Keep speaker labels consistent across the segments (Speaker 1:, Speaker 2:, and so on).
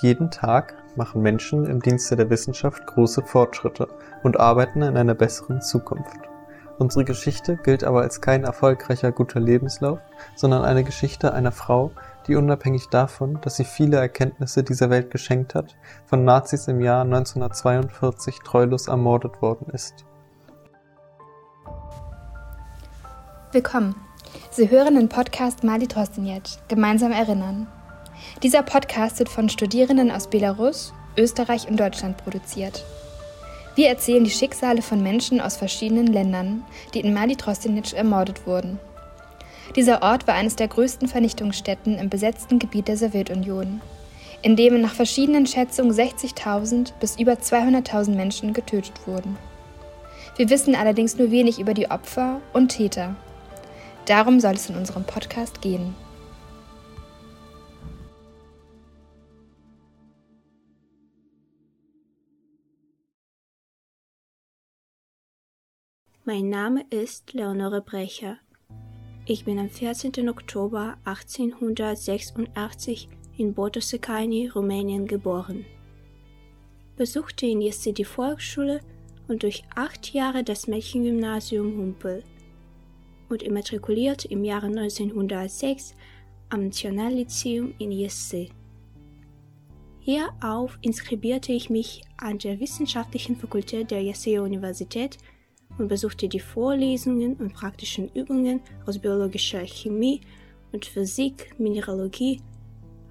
Speaker 1: Jeden Tag machen Menschen im Dienste der Wissenschaft große Fortschritte und arbeiten an einer besseren Zukunft. Unsere Geschichte gilt aber als kein erfolgreicher guter Lebenslauf, sondern eine Geschichte einer Frau, die unabhängig davon, dass sie viele Erkenntnisse dieser Welt geschenkt hat, von Nazis im Jahr 1942 treulos ermordet worden ist.
Speaker 2: Willkommen. Sie hören den Podcast Mali Trostinec, Gemeinsam erinnern. Dieser Podcast wird von Studierenden aus Belarus, Österreich und Deutschland produziert. Wir erzählen die Schicksale von Menschen aus verschiedenen Ländern, die in Mali Trostinec ermordet wurden. Dieser Ort war eines der größten Vernichtungsstätten im besetzten Gebiet der Sowjetunion, in dem nach verschiedenen Schätzungen 60.000 bis über 200.000 Menschen getötet wurden. Wir wissen allerdings nur wenig über die Opfer und Täter. Darum soll es in unserem Podcast gehen.
Speaker 3: Mein Name ist Leonore Brecher. Ich bin am 14. Oktober 1886 in Botosekani, Rumänien geboren. Besuchte in Jesse die Volksschule und durch acht Jahre das Mädchengymnasium Humpel und immatrikuliert im Jahre 1906 am Nationallyzeum in Jesse. Hierauf inskribierte ich mich an der Wissenschaftlichen Fakultät der Jesse Universität und besuchte die Vorlesungen und praktischen Übungen aus biologischer Chemie und Physik, Mineralogie.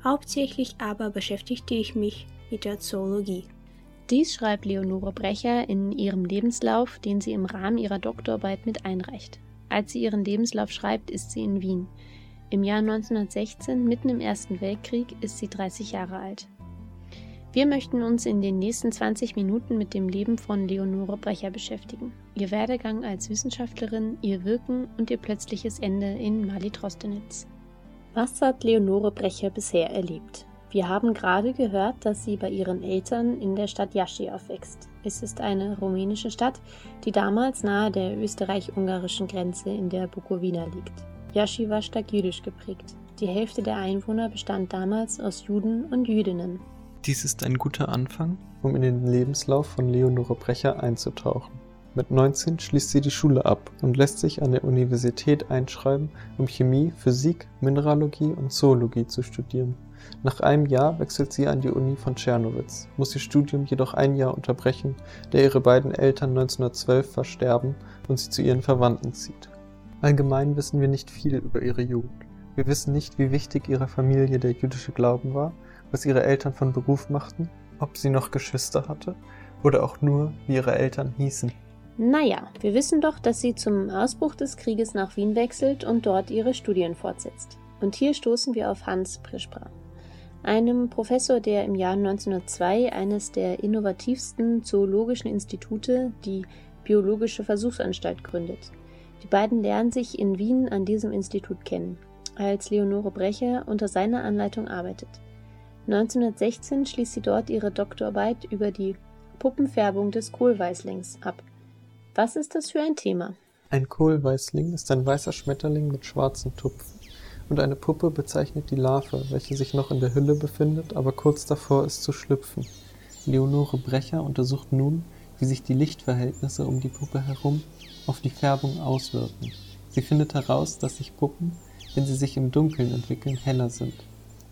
Speaker 3: Hauptsächlich aber beschäftigte ich mich mit der Zoologie.
Speaker 4: Dies schreibt Leonore Brecher in ihrem Lebenslauf, den sie im Rahmen ihrer Doktorarbeit mit einreicht. Als sie ihren Lebenslauf schreibt, ist sie in Wien. Im Jahr 1916, mitten im Ersten Weltkrieg, ist sie 30 Jahre alt. Wir möchten uns in den nächsten 20 Minuten mit dem Leben von Leonore Brecher beschäftigen, ihr Werdegang als Wissenschaftlerin, ihr Wirken und ihr plötzliches Ende in Mali Trostenitz. Was hat Leonore Brecher bisher erlebt? Wir haben gerade gehört, dass sie bei ihren Eltern in der Stadt Jaschi aufwächst. Es ist eine rumänische Stadt, die damals nahe der österreich-ungarischen Grenze in der Bukowina liegt. Jaschi war stark jüdisch geprägt. Die Hälfte der Einwohner bestand damals aus Juden und Jüdinnen.
Speaker 1: Dies ist ein guter Anfang, um in den Lebenslauf von Leonore Brecher einzutauchen. Mit 19 schließt sie die Schule ab und lässt sich an der Universität einschreiben, um Chemie, Physik, Mineralogie und Zoologie zu studieren. Nach einem Jahr wechselt sie an die Uni von Tschernowitz, muss ihr Studium jedoch ein Jahr unterbrechen, da ihre beiden Eltern 1912 versterben und sie zu ihren Verwandten zieht. Allgemein wissen wir nicht viel über ihre Jugend. Wir wissen nicht, wie wichtig ihrer Familie der jüdische Glauben war was ihre Eltern von Beruf machten, ob sie noch Geschwister hatte oder auch nur, wie ihre Eltern hießen.
Speaker 4: Naja, wir wissen doch, dass sie zum Ausbruch des Krieges nach Wien wechselt und dort ihre Studien fortsetzt. Und hier stoßen wir auf Hans Prischbra, einem Professor, der im Jahr 1902 eines der innovativsten zoologischen Institute, die Biologische Versuchsanstalt, gründet. Die beiden lernen sich in Wien an diesem Institut kennen, als Leonore Brecher unter seiner Anleitung arbeitet. 1916 schließt sie dort ihre Doktorarbeit über die Puppenfärbung des Kohlweißlings ab. Was ist das für ein Thema?
Speaker 1: Ein Kohlweißling ist ein weißer Schmetterling mit schwarzen Tupfen und eine Puppe bezeichnet die Larve, welche sich noch in der Hülle befindet, aber kurz davor ist zu schlüpfen. Leonore Brecher untersucht nun, wie sich die Lichtverhältnisse um die Puppe herum auf die Färbung auswirken. Sie findet heraus, dass sich Puppen, wenn sie sich im Dunkeln entwickeln, heller sind.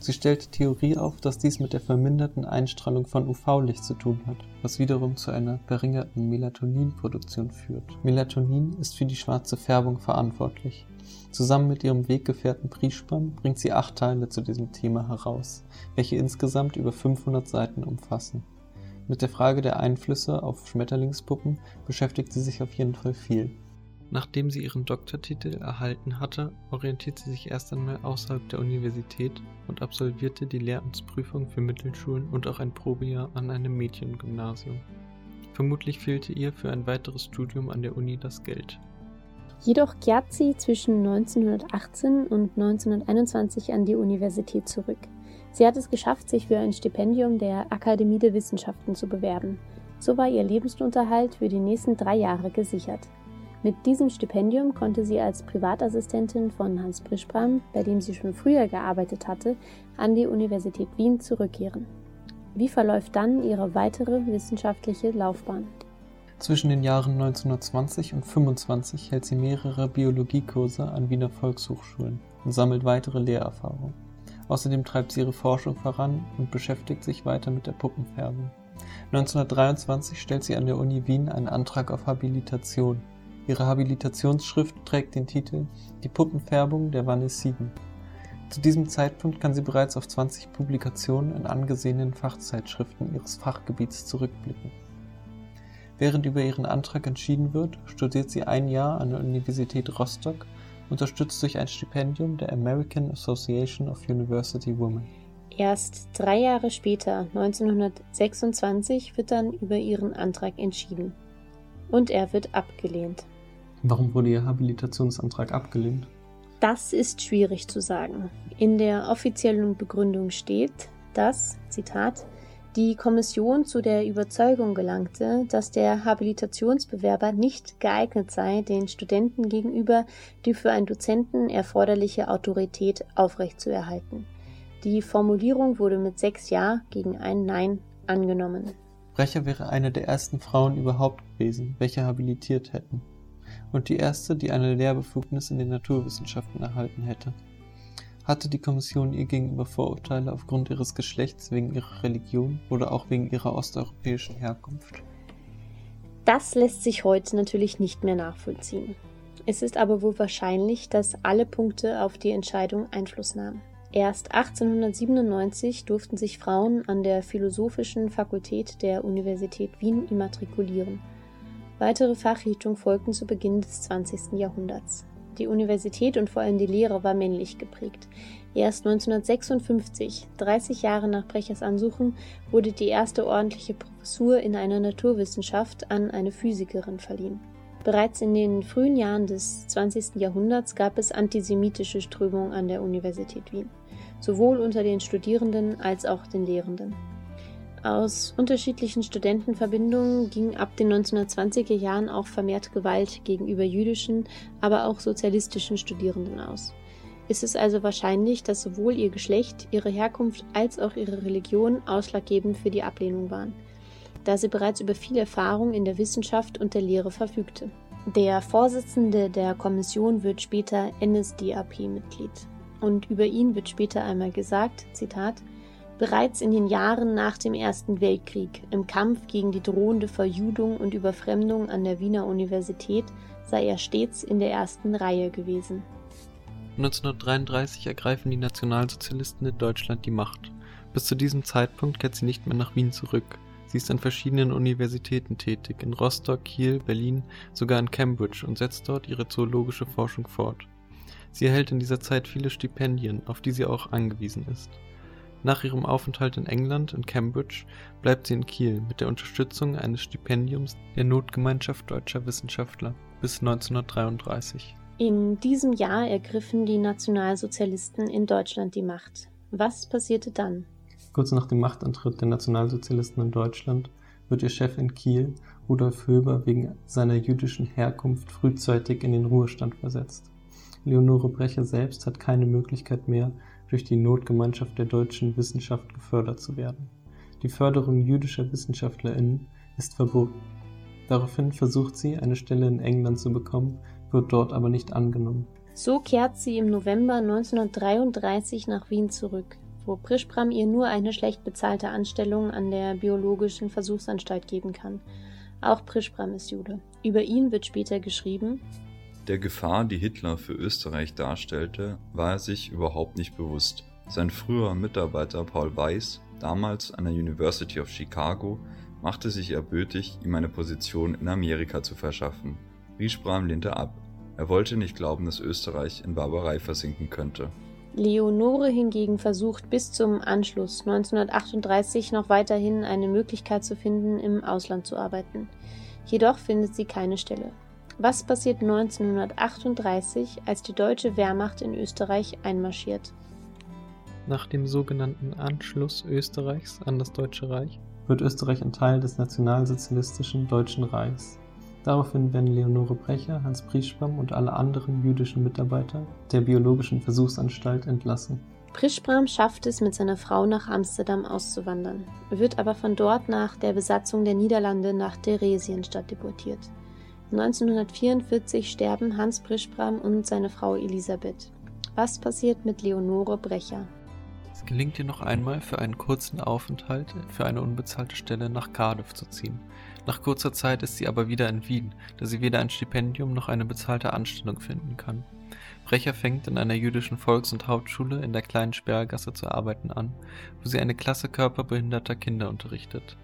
Speaker 1: Sie stellt die Theorie auf, dass dies mit der verminderten Einstrahlung von UV-Licht zu tun hat, was wiederum zu einer verringerten Melatoninproduktion führt. Melatonin ist für die schwarze Färbung verantwortlich. Zusammen mit ihrem Weggefährten Prischbam bringt sie acht Teile zu diesem Thema heraus, welche insgesamt über 500 Seiten umfassen. Mit der Frage der Einflüsse auf Schmetterlingspuppen beschäftigt sie sich auf jeden Fall viel. Nachdem sie ihren Doktortitel erhalten hatte, orientierte sie sich erst einmal außerhalb der Universität und absolvierte die Lehramtsprüfung für Mittelschulen und auch ein Probejahr an einem Mädchengymnasium. Vermutlich fehlte ihr für ein weiteres Studium an der Uni das Geld.
Speaker 4: Jedoch kehrt sie zwischen 1918 und 1921 an die Universität zurück. Sie hat es geschafft, sich für ein Stipendium der Akademie der Wissenschaften zu bewerben. So war ihr Lebensunterhalt für die nächsten drei Jahre gesichert. Mit diesem Stipendium konnte sie als Privatassistentin von Hans Prischbram, bei dem sie schon früher gearbeitet hatte, an die Universität Wien zurückkehren. Wie verläuft dann ihre weitere wissenschaftliche Laufbahn?
Speaker 1: Zwischen den Jahren 1920 und 25 hält sie mehrere Biologiekurse an Wiener Volkshochschulen und sammelt weitere Lehrerfahrung. Außerdem treibt sie ihre Forschung voran und beschäftigt sich weiter mit der Puppenfärbung. 1923 stellt sie an der Uni Wien einen Antrag auf Habilitation. Ihre Habilitationsschrift trägt den Titel Die Puppenfärbung der Vanessiden. Zu diesem Zeitpunkt kann sie bereits auf 20 Publikationen in angesehenen Fachzeitschriften ihres Fachgebiets zurückblicken. Während über ihren Antrag entschieden wird, studiert sie ein Jahr an der Universität Rostock, unterstützt durch ein Stipendium der American Association of University Women.
Speaker 4: Erst drei Jahre später, 1926, wird dann über ihren Antrag entschieden. Und er wird abgelehnt.
Speaker 1: Warum wurde ihr Habilitationsantrag abgelehnt?
Speaker 4: Das ist schwierig zu sagen. In der offiziellen Begründung steht, dass, Zitat, die Kommission zu der Überzeugung gelangte, dass der Habilitationsbewerber nicht geeignet sei, den Studenten gegenüber die für einen Dozenten erforderliche Autorität aufrechtzuerhalten. Die Formulierung wurde mit sechs Ja gegen ein Nein angenommen.
Speaker 1: Brecher wäre eine der ersten Frauen überhaupt gewesen, welche habilitiert hätten. Und die erste, die eine Lehrbefugnis in den Naturwissenschaften erhalten hätte. Hatte die Kommission ihr gegenüber Vorurteile aufgrund ihres Geschlechts, wegen ihrer Religion oder auch wegen ihrer osteuropäischen Herkunft?
Speaker 4: Das lässt sich heute natürlich nicht mehr nachvollziehen. Es ist aber wohl wahrscheinlich, dass alle Punkte auf die Entscheidung Einfluss nahmen. Erst 1897 durften sich Frauen an der Philosophischen Fakultät der Universität Wien immatrikulieren. Weitere Fachrichtungen folgten zu Beginn des 20. Jahrhunderts. Die Universität und vor allem die Lehre war männlich geprägt. Erst 1956, 30 Jahre nach Brechers Ansuchen, wurde die erste ordentliche Professur in einer Naturwissenschaft an eine Physikerin verliehen. Bereits in den frühen Jahren des 20. Jahrhunderts gab es antisemitische Strömungen an der Universität Wien, sowohl unter den Studierenden als auch den Lehrenden. Aus unterschiedlichen Studentenverbindungen ging ab den 1920er Jahren auch vermehrt Gewalt gegenüber jüdischen, aber auch sozialistischen Studierenden aus. Ist es also wahrscheinlich, dass sowohl ihr Geschlecht, ihre Herkunft als auch ihre Religion ausschlaggebend für die Ablehnung waren, da sie bereits über viel Erfahrung in der Wissenschaft und der Lehre verfügte. Der Vorsitzende der Kommission wird später NSDAP-Mitglied. Und über ihn wird später einmal gesagt, Zitat, Bereits in den Jahren nach dem Ersten Weltkrieg, im Kampf gegen die drohende Verjudung und Überfremdung an der Wiener Universität, sei er stets in der ersten Reihe gewesen.
Speaker 1: 1933 ergreifen die Nationalsozialisten in Deutschland die Macht. Bis zu diesem Zeitpunkt kehrt sie nicht mehr nach Wien zurück. Sie ist an verschiedenen Universitäten tätig, in Rostock, Kiel, Berlin, sogar in Cambridge und setzt dort ihre zoologische Forschung fort. Sie erhält in dieser Zeit viele Stipendien, auf die sie auch angewiesen ist. Nach ihrem Aufenthalt in England in Cambridge bleibt sie in Kiel mit der Unterstützung eines Stipendiums der Notgemeinschaft deutscher Wissenschaftler bis 1933.
Speaker 4: In diesem Jahr ergriffen die Nationalsozialisten in Deutschland die Macht. Was passierte dann?
Speaker 1: Kurz nach dem Machtantritt der Nationalsozialisten in Deutschland wird ihr Chef in Kiel, Rudolf Höber, wegen seiner jüdischen Herkunft frühzeitig in den Ruhestand versetzt. Leonore Brecher selbst hat keine Möglichkeit mehr, durch die Notgemeinschaft der deutschen Wissenschaft gefördert zu werden. Die Förderung jüdischer WissenschaftlerInnen ist verboten. Daraufhin versucht sie, eine Stelle in England zu bekommen, wird dort aber nicht angenommen.
Speaker 4: So kehrt sie im November 1933 nach Wien zurück, wo Prischbram ihr nur eine schlecht bezahlte Anstellung an der Biologischen Versuchsanstalt geben kann. Auch Prischbram ist Jude. Über ihn wird später geschrieben,
Speaker 5: der Gefahr, die Hitler für Österreich darstellte, war er sich überhaupt nicht bewusst. Sein früherer Mitarbeiter Paul Weiss, damals an der University of Chicago, machte sich erbötig, ihm eine Position in Amerika zu verschaffen. Riesbram lehnte ab. Er wollte nicht glauben, dass Österreich in Barbarei versinken könnte.
Speaker 4: Leonore hingegen versucht bis zum Anschluss 1938 noch weiterhin eine Möglichkeit zu finden, im Ausland zu arbeiten. Jedoch findet sie keine Stelle. Was passiert 1938, als die deutsche Wehrmacht in Österreich einmarschiert?
Speaker 1: Nach dem sogenannten Anschluss Österreichs an das Deutsche Reich wird Österreich ein Teil des nationalsozialistischen Deutschen Reichs. Daraufhin werden Leonore Brecher, Hans Prischbaum und alle anderen jüdischen Mitarbeiter der Biologischen Versuchsanstalt entlassen.
Speaker 4: Prischbram schafft es, mit seiner Frau nach Amsterdam auszuwandern, wird aber von dort nach der Besatzung der Niederlande nach Theresienstadt deportiert. 1944 sterben Hans Prischbram und seine Frau Elisabeth. Was passiert mit Leonore Brecher?
Speaker 1: Es gelingt ihr noch einmal, für einen kurzen Aufenthalt für eine unbezahlte Stelle nach Cardiff zu ziehen. Nach kurzer Zeit ist sie aber wieder in Wien, da sie weder ein Stipendium noch eine bezahlte Anstellung finden kann. Brecher fängt in einer jüdischen Volks- und Hauptschule in der kleinen Sperrgasse zu arbeiten an, wo sie eine Klasse körperbehinderter Kinder unterrichtet.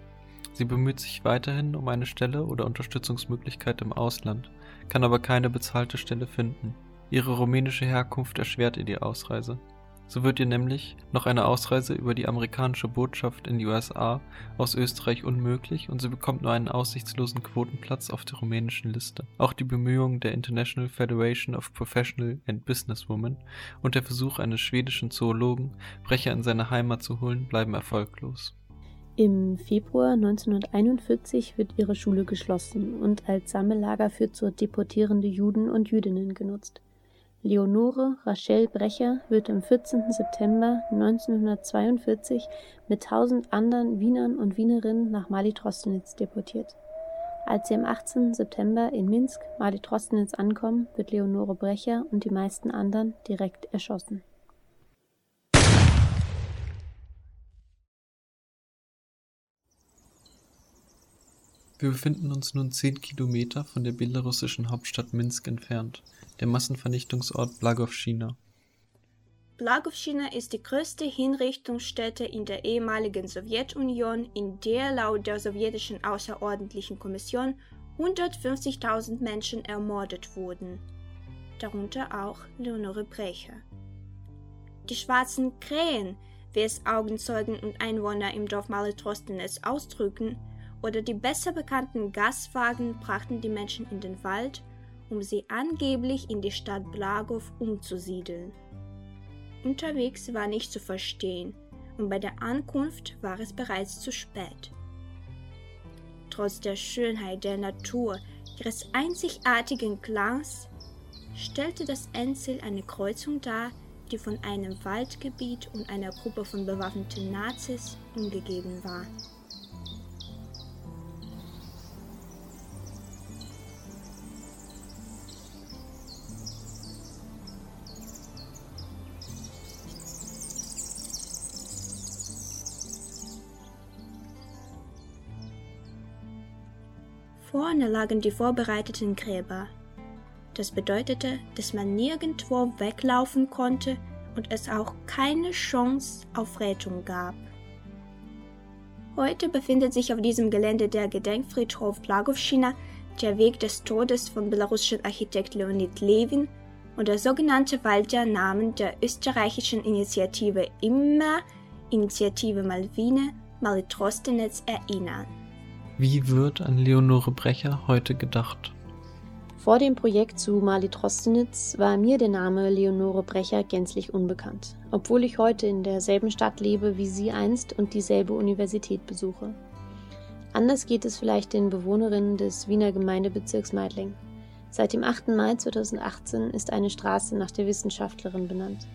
Speaker 1: Sie bemüht sich weiterhin um eine Stelle oder Unterstützungsmöglichkeit im Ausland, kann aber keine bezahlte Stelle finden. Ihre rumänische Herkunft erschwert ihr die Ausreise. So wird ihr nämlich noch eine Ausreise über die amerikanische Botschaft in die USA aus Österreich unmöglich und sie bekommt nur einen aussichtslosen Quotenplatz auf der rumänischen Liste. Auch die Bemühungen der International Federation of Professional and Businesswomen und der Versuch eines schwedischen Zoologen, Brecher in seine Heimat zu holen, bleiben erfolglos.
Speaker 4: Im Februar 1941 wird ihre Schule geschlossen und als Sammellager für zu deportierende Juden und Jüdinnen genutzt. Leonore Rachel Brecher wird am 14. September 1942 mit tausend anderen Wienern und Wienerinnen nach Mali-Trostenitz deportiert. Als sie am 18. September in Minsk, Mali-Trostenitz ankommen, wird Leonore Brecher und die meisten anderen direkt erschossen.
Speaker 1: Wir befinden uns nun zehn Kilometer von der belarussischen Hauptstadt Minsk entfernt der Massenvernichtungsort Blagowschina.
Speaker 3: Blagowschina ist die größte Hinrichtungsstätte in der ehemaligen Sowjetunion, in der laut der sowjetischen Außerordentlichen Kommission 150.000 Menschen ermordet wurden, darunter auch Leonore Brecher. Die schwarzen Krähen, wie es Augenzeugen und Einwohner im Dorf Maletrostenetz ausdrücken, oder die besser bekannten Gaswagen brachten die Menschen in den Wald um sie angeblich in die Stadt Blagow umzusiedeln. Unterwegs war nicht zu verstehen und bei der Ankunft war es bereits zu spät. Trotz der Schönheit der Natur, ihres einzigartigen Klangs, stellte das Endziel eine Kreuzung dar, die von einem Waldgebiet und einer Gruppe von bewaffneten Nazis umgegeben war. Vorne lagen die vorbereiteten Gräber. Das bedeutete, dass man nirgendwo weglaufen konnte und es auch keine Chance auf Rettung gab. Heute befindet sich auf diesem Gelände der Gedenkfriedhof Plagowschina, der Weg des Todes von belarussischen Architekt Leonid Levin und der sogenannte Wald der Namen der österreichischen Initiative Immer, Initiative Malvine, Malitrostenetz erinnern.
Speaker 1: Wie wird an Leonore Brecher heute gedacht?
Speaker 4: Vor dem Projekt zu Mali Trostenitz war mir der Name Leonore Brecher gänzlich unbekannt, obwohl ich heute in derselben Stadt lebe wie sie einst und dieselbe Universität besuche. Anders geht es vielleicht den Bewohnerinnen des Wiener Gemeindebezirks Meidling. Seit dem 8. Mai 2018 ist eine Straße nach der Wissenschaftlerin benannt.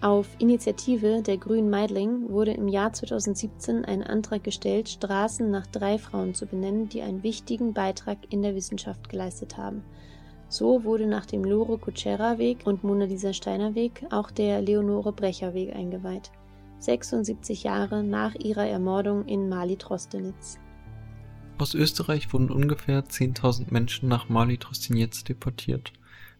Speaker 4: Auf Initiative der Grünen Meidling wurde im Jahr 2017 ein Antrag gestellt, Straßen nach drei Frauen zu benennen, die einen wichtigen Beitrag in der Wissenschaft geleistet haben. So wurde nach dem Lore Kutschera Weg und Mona Lisa Steiner Weg auch der Leonore Brecher Weg eingeweiht. 76 Jahre nach ihrer Ermordung in Mali-Trostenitz.
Speaker 1: Aus Österreich wurden ungefähr 10.000 Menschen nach Mali-Trostenitz deportiert.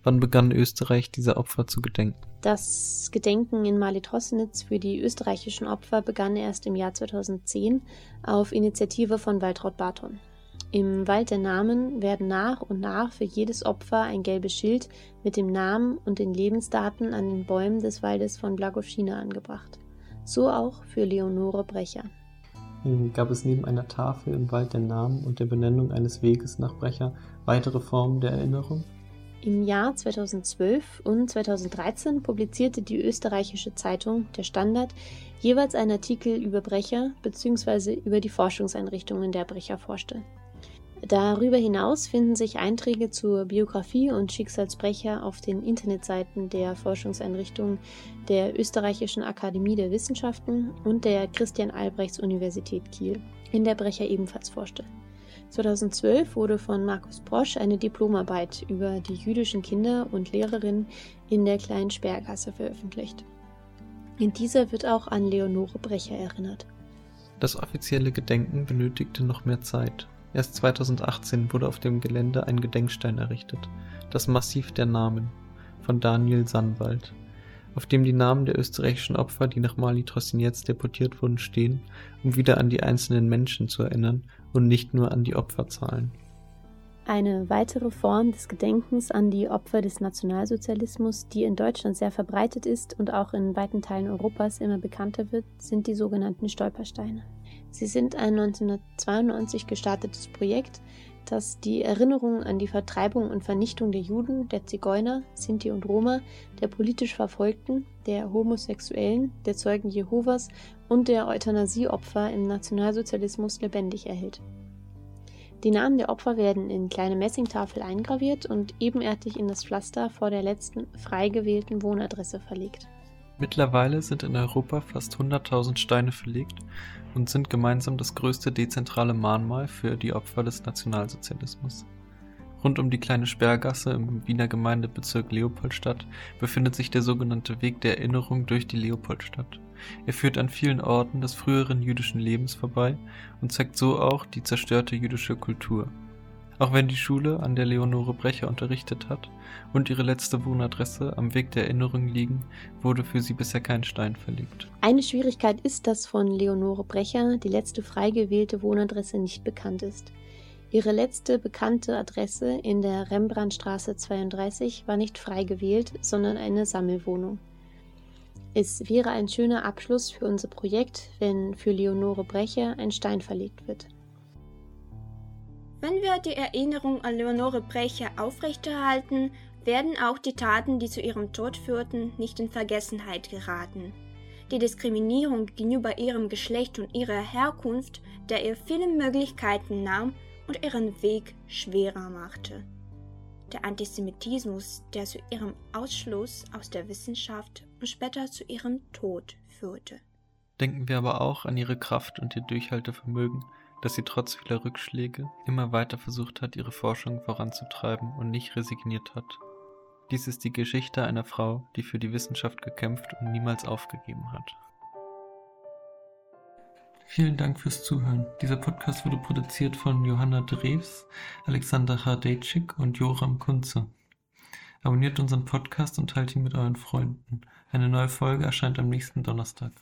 Speaker 1: Wann begann Österreich dieser Opfer zu gedenken?
Speaker 4: Das Gedenken in Mali-Trosnitz für die österreichischen Opfer begann erst im Jahr 2010 auf Initiative von Waltraud Barton. Im Wald der Namen werden nach und nach für jedes Opfer ein gelbes Schild mit dem Namen und den Lebensdaten an den Bäumen des Waldes von Blagoschina angebracht. So auch für Leonore Brecher.
Speaker 1: Gab es neben einer Tafel im Wald der Namen und der Benennung eines Weges nach Brecher weitere Formen der Erinnerung?
Speaker 4: Im Jahr 2012 und 2013 publizierte die österreichische Zeitung Der Standard jeweils einen Artikel über Brecher bzw. über die Forschungseinrichtungen der Brecher forschte. Darüber hinaus finden sich Einträge zur Biografie und Schicksalsbrecher auf den Internetseiten der Forschungseinrichtungen der Österreichischen Akademie der Wissenschaften und der Christian Albrechts Universität Kiel, in der Brecher ebenfalls forschte. 2012 wurde von Markus Brosch eine Diplomarbeit über die jüdischen Kinder und Lehrerinnen in der kleinen Sperrgasse veröffentlicht. In dieser wird auch an Leonore Brecher erinnert.
Speaker 1: Das offizielle Gedenken benötigte noch mehr Zeit. Erst 2018 wurde auf dem Gelände ein Gedenkstein errichtet, das Massiv der Namen von Daniel Sannwald, auf dem die Namen der österreichischen Opfer, die nach Mali Trostinetz deportiert wurden, stehen, um wieder an die einzelnen Menschen zu erinnern und nicht nur an die Opferzahlen.
Speaker 4: Eine weitere Form des Gedenkens an die Opfer des Nationalsozialismus, die in Deutschland sehr verbreitet ist und auch in weiten Teilen Europas immer bekannter wird, sind die sogenannten Stolpersteine. Sie sind ein 1992 gestartetes Projekt, das die Erinnerung an die Vertreibung und Vernichtung der Juden, der Zigeuner, Sinti und Roma, der politisch Verfolgten, der Homosexuellen, der Zeugen Jehovas und der Euthanasieopfer im Nationalsozialismus lebendig erhält. Die Namen der Opfer werden in kleine Messingtafel eingraviert und ebenerdig in das Pflaster vor der letzten frei gewählten Wohnadresse verlegt.
Speaker 1: Mittlerweile sind in Europa fast 100.000 Steine verlegt und sind gemeinsam das größte dezentrale Mahnmal für die Opfer des Nationalsozialismus. Rund um die kleine Sperrgasse im Wiener Gemeindebezirk Leopoldstadt befindet sich der sogenannte Weg der Erinnerung durch die Leopoldstadt. Er führt an vielen Orten des früheren jüdischen Lebens vorbei und zeigt so auch die zerstörte jüdische Kultur. Auch wenn die Schule, an der Leonore Brecher unterrichtet hat, und ihre letzte Wohnadresse am Weg der Erinnerung liegen, wurde für sie bisher kein Stein verlegt.
Speaker 4: Eine Schwierigkeit ist, dass von Leonore Brecher die letzte frei gewählte Wohnadresse nicht bekannt ist. Ihre letzte bekannte Adresse in der Rembrandtstraße 32 war nicht frei gewählt, sondern eine Sammelwohnung. Es wäre ein schöner Abschluss für unser Projekt, wenn für Leonore Brecher ein Stein verlegt wird.
Speaker 3: Wenn wir die Erinnerung an Leonore Brecher aufrechterhalten, werden auch die Taten, die zu ihrem Tod führten, nicht in Vergessenheit geraten. Die Diskriminierung gegenüber ihrem Geschlecht und ihrer Herkunft, der ihr viele Möglichkeiten nahm und ihren Weg schwerer machte. Der Antisemitismus, der zu ihrem Ausschluss aus der Wissenschaft und später zu ihrem Tod führte.
Speaker 1: Denken wir aber auch an ihre Kraft und ihr Durchhaltevermögen, dass sie trotz vieler Rückschläge immer weiter versucht hat, ihre Forschung voranzutreiben und nicht resigniert hat. Dies ist die Geschichte einer Frau, die für die Wissenschaft gekämpft und niemals aufgegeben hat. Vielen Dank fürs Zuhören. Dieser Podcast wurde produziert von Johanna Drews, Alexander Hardejczyk und Joram Kunze. Abonniert unseren Podcast und teilt ihn mit euren Freunden. Eine neue Folge erscheint am nächsten Donnerstag.